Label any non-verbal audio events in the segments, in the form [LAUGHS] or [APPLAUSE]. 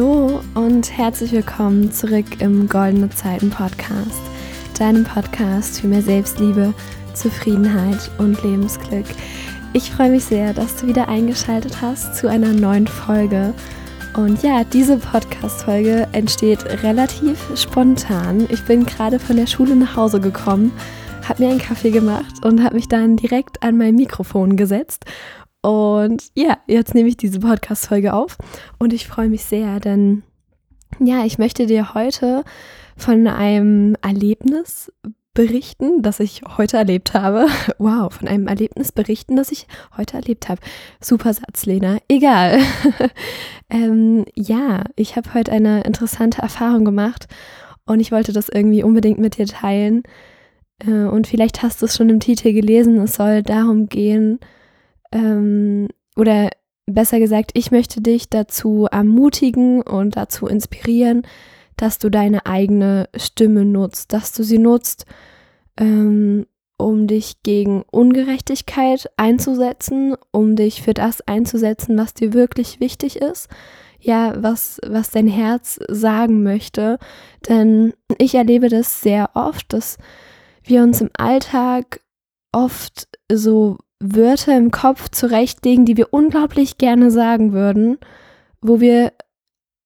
Hallo und herzlich willkommen zurück im Goldene Zeiten Podcast, deinem Podcast für mehr Selbstliebe, Zufriedenheit und Lebensglück. Ich freue mich sehr, dass du wieder eingeschaltet hast zu einer neuen Folge. Und ja, diese Podcast-Folge entsteht relativ spontan. Ich bin gerade von der Schule nach Hause gekommen, habe mir einen Kaffee gemacht und habe mich dann direkt an mein Mikrofon gesetzt und ja, jetzt nehme ich diese Podcast-Folge auf und ich freue mich sehr, denn ja, ich möchte dir heute von einem Erlebnis berichten, das ich heute erlebt habe. [LAUGHS] Wow, von einem Erlebnis berichten, das ich heute erlebt habe. Super Satz, Lena. Egal. [LAUGHS] ähm, ja, ich habe heute eine interessante Erfahrung gemacht und ich wollte das irgendwie unbedingt mit dir teilen. Äh, und vielleicht hast du es schon im Titel gelesen. Es soll darum gehen, ähm, oder besser gesagt, ich möchte dich dazu ermutigen und dazu inspirieren, dass du deine eigene Stimme nutzt, dass du sie nutzt, ähm, um dich gegen Ungerechtigkeit einzusetzen, um dich für das einzusetzen, was dir wirklich wichtig ist, ja, was, was dein Herz sagen möchte. Denn ich erlebe das sehr oft, dass wir uns im Alltag oft so Wörter im Kopf zurechtlegen, die wir unglaublich gerne sagen würden, wo wir,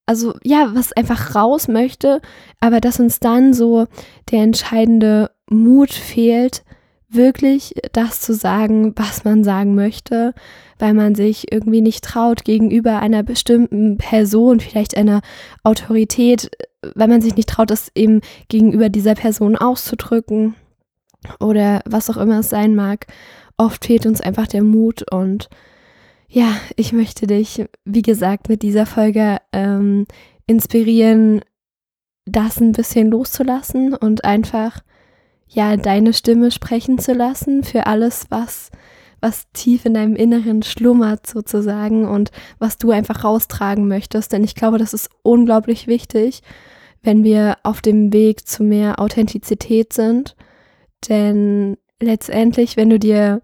also ja, was einfach raus möchte, aber dass uns dann so der entscheidende Mut fehlt, wirklich das zu sagen, was man sagen möchte, weil man sich irgendwie nicht traut gegenüber einer bestimmten Person, vielleicht einer Autorität, weil man sich nicht traut, das eben gegenüber dieser Person auszudrücken oder was auch immer es sein mag oft fehlt uns einfach der Mut und ja, ich möchte dich, wie gesagt, mit dieser Folge ähm, inspirieren, das ein bisschen loszulassen und einfach ja deine Stimme sprechen zu lassen für alles, was was tief in deinem Inneren schlummert sozusagen und was du einfach raustragen möchtest. Denn ich glaube, das ist unglaublich wichtig, wenn wir auf dem Weg zu mehr Authentizität sind. Denn letztendlich, wenn du dir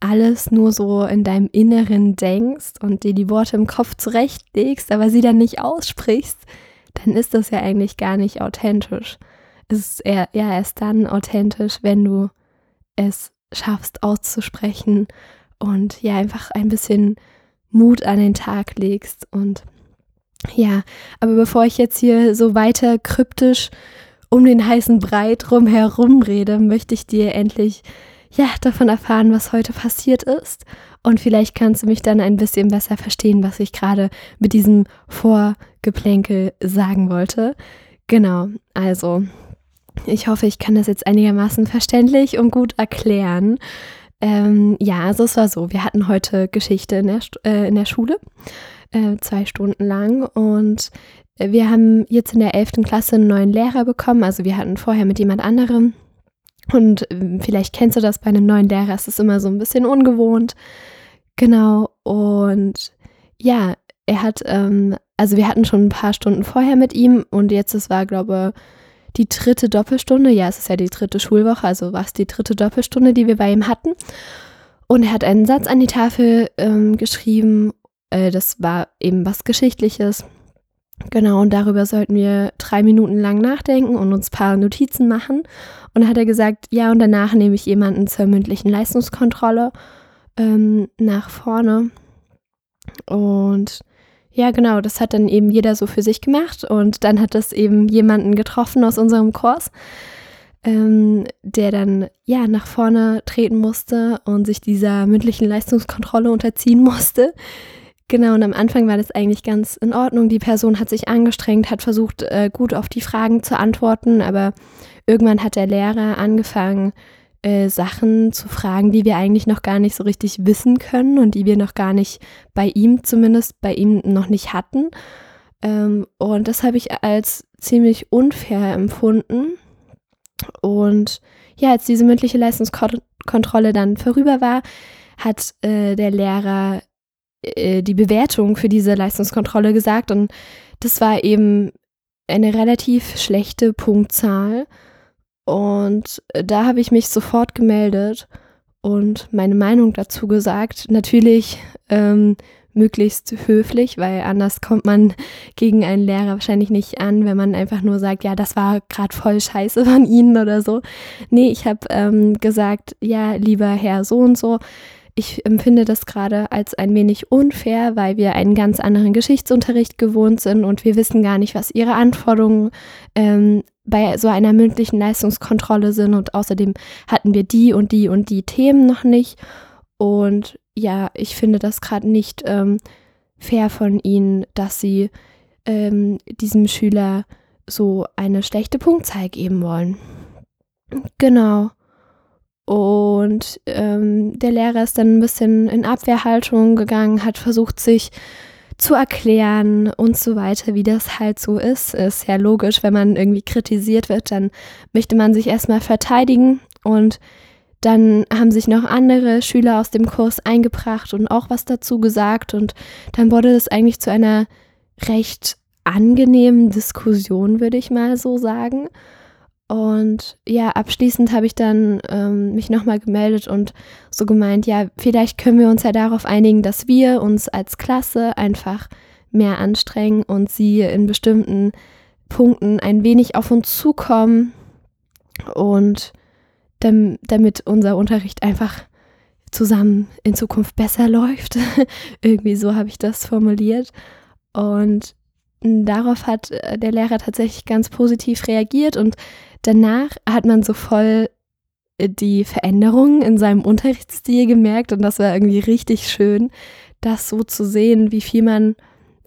alles nur so in deinem Inneren denkst und dir die Worte im Kopf zurechtlegst, aber sie dann nicht aussprichst, dann ist das ja eigentlich gar nicht authentisch. Es ist eher, ja erst dann authentisch, wenn du es schaffst auszusprechen und ja einfach ein bisschen Mut an den Tag legst und ja, aber bevor ich jetzt hier so weiter kryptisch um den heißen Brei drum herum rede, möchte ich dir endlich ja davon erfahren, was heute passiert ist. Und vielleicht kannst du mich dann ein bisschen besser verstehen, was ich gerade mit diesem Vorgeplänkel sagen wollte. Genau, also ich hoffe, ich kann das jetzt einigermaßen verständlich und gut erklären. Ähm, ja, also es war so, wir hatten heute Geschichte in der, äh, in der Schule, äh, zwei Stunden lang und wir haben jetzt in der 11. Klasse einen neuen Lehrer bekommen. Also wir hatten vorher mit jemand anderem. Und ähm, vielleicht kennst du das bei einem neuen Lehrer, es ist immer so ein bisschen ungewohnt. Genau. Und ja, er hat, ähm, also wir hatten schon ein paar Stunden vorher mit ihm und jetzt, es war, glaube ich, die dritte Doppelstunde. Ja, es ist ja die dritte Schulwoche, also war es die dritte Doppelstunde, die wir bei ihm hatten. Und er hat einen Satz an die Tafel ähm, geschrieben. Äh, das war eben was Geschichtliches. Genau, und darüber sollten wir drei Minuten lang nachdenken und uns ein paar Notizen machen. Und dann hat er gesagt, ja, und danach nehme ich jemanden zur mündlichen Leistungskontrolle ähm, nach vorne. Und ja, genau, das hat dann eben jeder so für sich gemacht. Und dann hat das eben jemanden getroffen aus unserem Kurs, ähm, der dann ja nach vorne treten musste und sich dieser mündlichen Leistungskontrolle unterziehen musste. Genau, und am Anfang war das eigentlich ganz in Ordnung. Die Person hat sich angestrengt, hat versucht, äh, gut auf die Fragen zu antworten, aber irgendwann hat der Lehrer angefangen, äh, Sachen zu fragen, die wir eigentlich noch gar nicht so richtig wissen können und die wir noch gar nicht bei ihm zumindest, bei ihm noch nicht hatten. Ähm, und das habe ich als ziemlich unfair empfunden. Und ja, als diese mündliche Leistungskontrolle dann vorüber war, hat äh, der Lehrer äh, die Bewertung für diese Leistungskontrolle gesagt und das war eben eine relativ schlechte Punktzahl. Und da habe ich mich sofort gemeldet und meine Meinung dazu gesagt. Natürlich ähm, möglichst höflich, weil anders kommt man [LAUGHS] gegen einen Lehrer wahrscheinlich nicht an, wenn man einfach nur sagt, ja, das war gerade voll scheiße von Ihnen oder so. Nee, ich habe ähm, gesagt, ja, lieber Herr so und so, ich empfinde das gerade als ein wenig unfair, weil wir einen ganz anderen Geschichtsunterricht gewohnt sind und wir wissen gar nicht, was Ihre Anforderungen ähm, bei so einer mündlichen Leistungskontrolle sind. Und außerdem hatten wir die und die und die Themen noch nicht. Und ja, ich finde das gerade nicht ähm, fair von Ihnen, dass Sie ähm, diesem Schüler so eine schlechte Punktzahl geben wollen. Genau. Und ähm, der Lehrer ist dann ein bisschen in Abwehrhaltung gegangen, hat versucht, sich zu erklären und so weiter, wie das halt so ist. Ist ja logisch, wenn man irgendwie kritisiert wird, dann möchte man sich erstmal verteidigen und dann haben sich noch andere Schüler aus dem Kurs eingebracht und auch was dazu gesagt und dann wurde es eigentlich zu einer recht angenehmen Diskussion, würde ich mal so sagen. Und ja, abschließend habe ich dann ähm, mich nochmal gemeldet und so gemeint, ja, vielleicht können wir uns ja darauf einigen, dass wir uns als Klasse einfach mehr anstrengen und sie in bestimmten Punkten ein wenig auf uns zukommen und damit unser Unterricht einfach zusammen in Zukunft besser [LAUGHS] läuft. Irgendwie so habe ich das formuliert. Und darauf hat äh, der Lehrer tatsächlich ganz positiv reagiert und danach hat man so voll äh, die Veränderungen in seinem Unterrichtsstil gemerkt und das war irgendwie richtig schön, das so zu sehen, wie viel man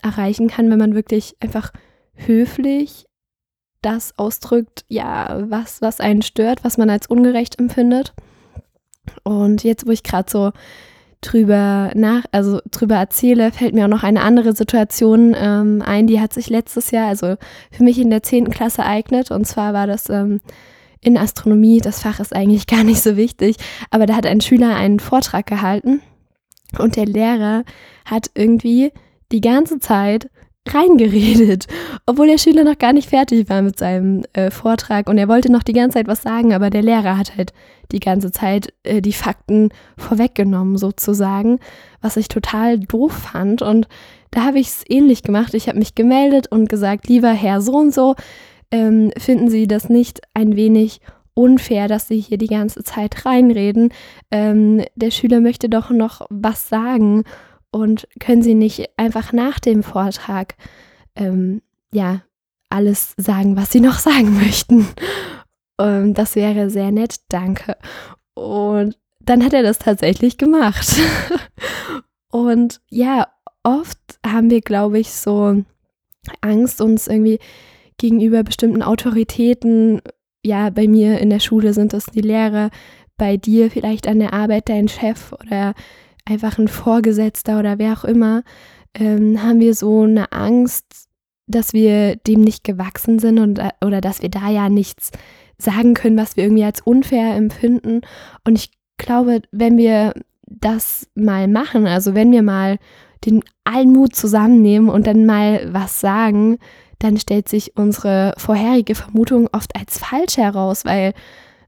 erreichen kann, wenn man wirklich einfach höflich das ausdrückt, ja, was, was einen stört, was man als ungerecht empfindet. Und jetzt, wo ich gerade so drüber nach, also drüber erzähle, fällt mir auch noch eine andere Situation ähm, ein, die hat sich letztes Jahr, also für mich in der 10. Klasse ereignet. Und zwar war das ähm, in Astronomie, das Fach ist eigentlich [LAUGHS] gar nicht so wichtig, aber da hat ein Schüler einen Vortrag gehalten und der Lehrer hat irgendwie die ganze Zeit reingeredet, obwohl der Schüler noch gar nicht fertig war mit seinem äh, Vortrag und er wollte noch die ganze Zeit was sagen, aber der Lehrer hat halt die ganze Zeit äh, die Fakten vorweggenommen sozusagen, was ich total doof fand und da habe ich es ähnlich gemacht. Ich habe mich gemeldet und gesagt, lieber Herr so und so, ähm, finden Sie das nicht ein wenig unfair, dass Sie hier die ganze Zeit reinreden? Ähm, der Schüler möchte doch noch was sagen und können Sie nicht einfach nach dem Vortrag ähm, ja alles sagen, was Sie noch [LAUGHS] sagen möchten? Und das wäre sehr nett, danke. Und dann hat er das tatsächlich gemacht. [LAUGHS] und ja, oft haben wir, glaube ich, so Angst, uns irgendwie gegenüber bestimmten Autoritäten, ja, bei mir in der Schule sind das die Lehrer, bei dir vielleicht an der Arbeit dein Chef oder einfach ein Vorgesetzter oder wer auch immer, ähm, haben wir so eine Angst, dass wir dem nicht gewachsen sind und, äh, oder dass wir da ja nichts sagen können, was wir irgendwie als unfair empfinden. Und ich glaube, wenn wir das mal machen, also wenn wir mal den allen Mut zusammennehmen und dann mal was sagen, dann stellt sich unsere vorherige Vermutung oft als falsch heraus, weil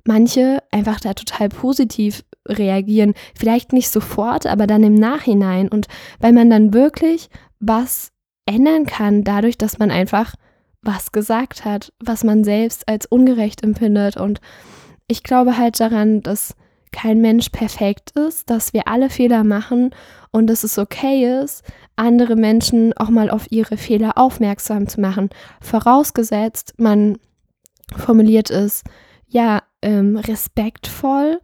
manche einfach da total positiv reagieren. Vielleicht nicht sofort, aber dann im Nachhinein. Und weil man dann wirklich was ändern kann, dadurch, dass man einfach was gesagt hat, was man selbst als ungerecht empfindet. Und ich glaube halt daran, dass kein Mensch perfekt ist, dass wir alle Fehler machen und dass es okay ist, andere Menschen auch mal auf ihre Fehler aufmerksam zu machen. Vorausgesetzt, man formuliert es ja ähm, respektvoll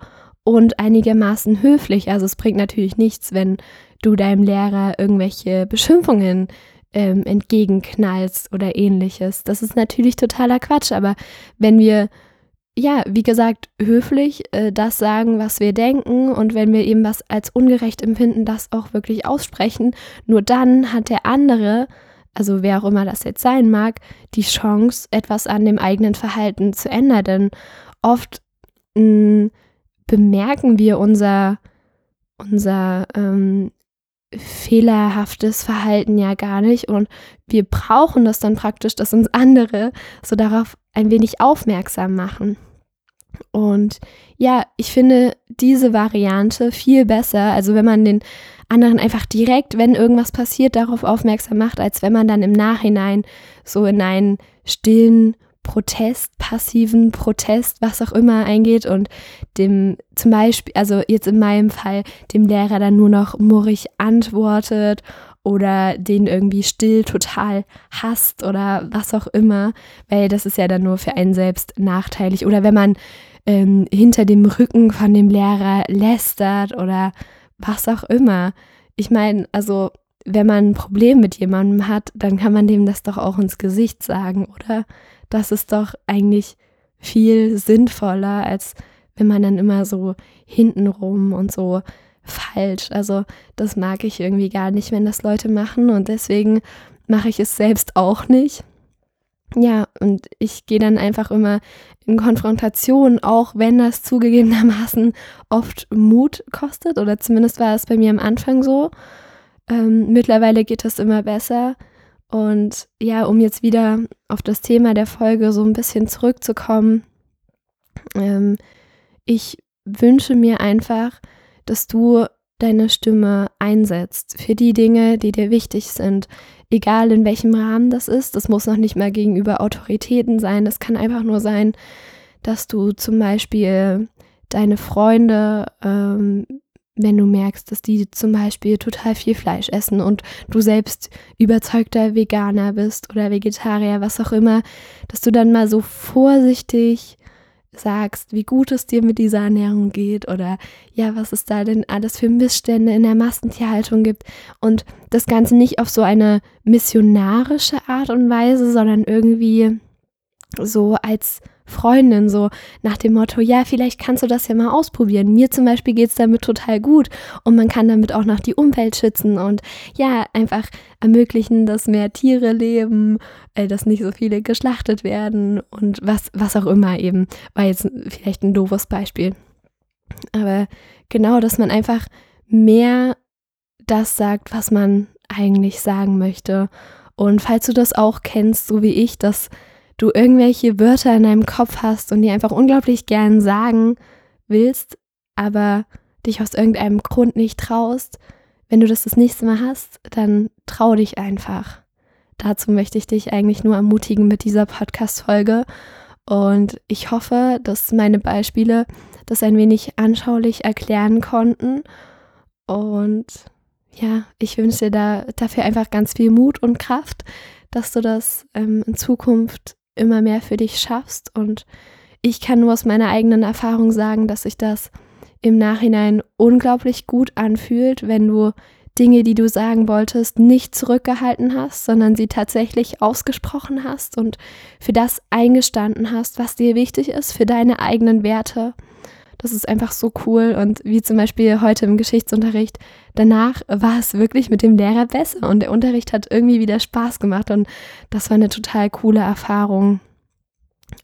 und einigermaßen höflich. Also es bringt natürlich nichts, wenn du deinem Lehrer irgendwelche Beschimpfungen ähm, entgegenknallst oder ähnliches. Das ist natürlich totaler Quatsch, aber wenn wir, ja, wie gesagt, höflich äh, das sagen, was wir denken und wenn wir eben was als ungerecht empfinden, das auch wirklich aussprechen, nur dann hat der andere, also wer auch immer das jetzt sein mag, die Chance, etwas an dem eigenen Verhalten zu ändern. Denn oft mh, mm, bemerken wir unser, unser ähm, fehlerhaftes Verhalten ja gar nicht und wir brauchen das dann praktisch, dass uns andere so darauf ein wenig aufmerksam machen. Und ja, ich finde diese Variante viel besser. Also wenn man den anderen einfach direkt, wenn irgendwas passiert, darauf aufmerksam macht, als wenn man dann im Nachhinein so in einen stillen Protest, passiven Protest, was auch immer eingeht und dem zum Beispiel, also jetzt in meinem Fall, dem Lehrer dann nur noch murrig antwortet oder den irgendwie still total hasst oder was auch immer, weil das ist ja dann nur für einen selbst nachteilig. Oder wenn man ähm, hinter dem Rücken von dem Lehrer lästert oder was auch immer. Ich meine, also wenn man ein Problem mit jemandem hat, dann kann man dem das doch auch ins Gesicht sagen, oder? Das ist doch eigentlich viel sinnvoller, als wenn man dann immer so hintenrum und so falsch. Also das mag ich irgendwie gar nicht, wenn das Leute machen und deswegen mache ich es selbst auch nicht. Ja, und ich gehe dann einfach immer in Konfrontation, auch wenn das zugegebenermaßen oft Mut kostet, oder zumindest war es bei mir am Anfang so. Ähm, mittlerweile geht das immer besser. Und ja, um jetzt wieder auf das Thema der Folge so ein bisschen zurückzukommen, ähm, ich wünsche mir einfach, dass du deine Stimme einsetzt für die Dinge, die dir wichtig sind. Egal in welchem Rahmen das ist, das muss noch nicht mal gegenüber Autoritäten sein. Das kann einfach nur sein, dass du zum Beispiel deine Freunde, ähm, wenn du merkst, dass die zum Beispiel total viel Fleisch essen und du selbst überzeugter Veganer bist oder Vegetarier, was auch immer, dass du dann mal so vorsichtig sagst, wie gut es dir mit dieser Ernährung geht oder ja, was es da denn alles für Missstände in der Massentierhaltung gibt und das Ganze nicht auf so eine missionarische Art und Weise, sondern irgendwie so als Freundin, so nach dem Motto, ja, vielleicht kannst du das ja mal ausprobieren. Mir zum Beispiel geht es damit total gut und man kann damit auch noch die Umwelt schützen und ja, einfach ermöglichen, dass mehr Tiere leben, äh, dass nicht so viele geschlachtet werden und was, was auch immer eben. War jetzt vielleicht ein doofes Beispiel. Aber genau, dass man einfach mehr das sagt, was man eigentlich sagen möchte. Und falls du das auch kennst, so wie ich, dass du irgendwelche Wörter in deinem Kopf hast und die einfach unglaublich gern sagen willst, aber dich aus irgendeinem Grund nicht traust, wenn du das das nächste Mal hast, dann trau dich einfach. Dazu möchte ich dich eigentlich nur ermutigen mit dieser Podcast-Folge. Und ich hoffe, dass meine Beispiele das ein wenig anschaulich erklären konnten. Und ja, ich wünsche dir da, dafür einfach ganz viel Mut und Kraft, dass du das ähm, in Zukunft immer mehr für dich schaffst. Und ich kann nur aus meiner eigenen Erfahrung sagen, dass sich das im Nachhinein unglaublich gut anfühlt, wenn du Dinge, die du sagen wolltest, nicht zurückgehalten hast, sondern sie tatsächlich ausgesprochen hast und für das eingestanden hast, was dir wichtig ist, für deine eigenen Werte. Das ist einfach so cool. Und wie zum Beispiel heute im Geschichtsunterricht, danach war es wirklich mit dem Lehrer besser und der Unterricht hat irgendwie wieder Spaß gemacht und das war eine total coole Erfahrung.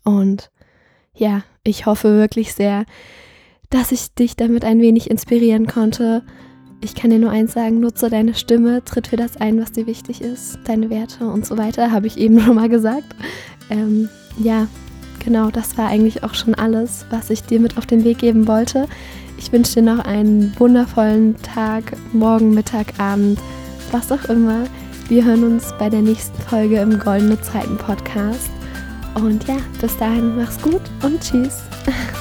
Und ja, ich hoffe wirklich sehr, dass ich dich damit ein wenig inspirieren konnte. Ich kann dir nur eins sagen, nutze deine Stimme, tritt für das ein, was dir wichtig ist, deine Werte und so weiter, habe ich eben [LAUGHS] schon mal gesagt. Ähm, ja, genau, das war eigentlich auch schon alles, was ich dir mit auf den Weg geben wollte. Ich wünsche dir noch einen wundervollen Tag, morgen, Mittag, Abend, was auch immer. Wir hören uns bei der nächsten Folge im Goldene Zeiten Podcast. Und ja, bis dahin, mach's gut und tschüss. [LAUGHS]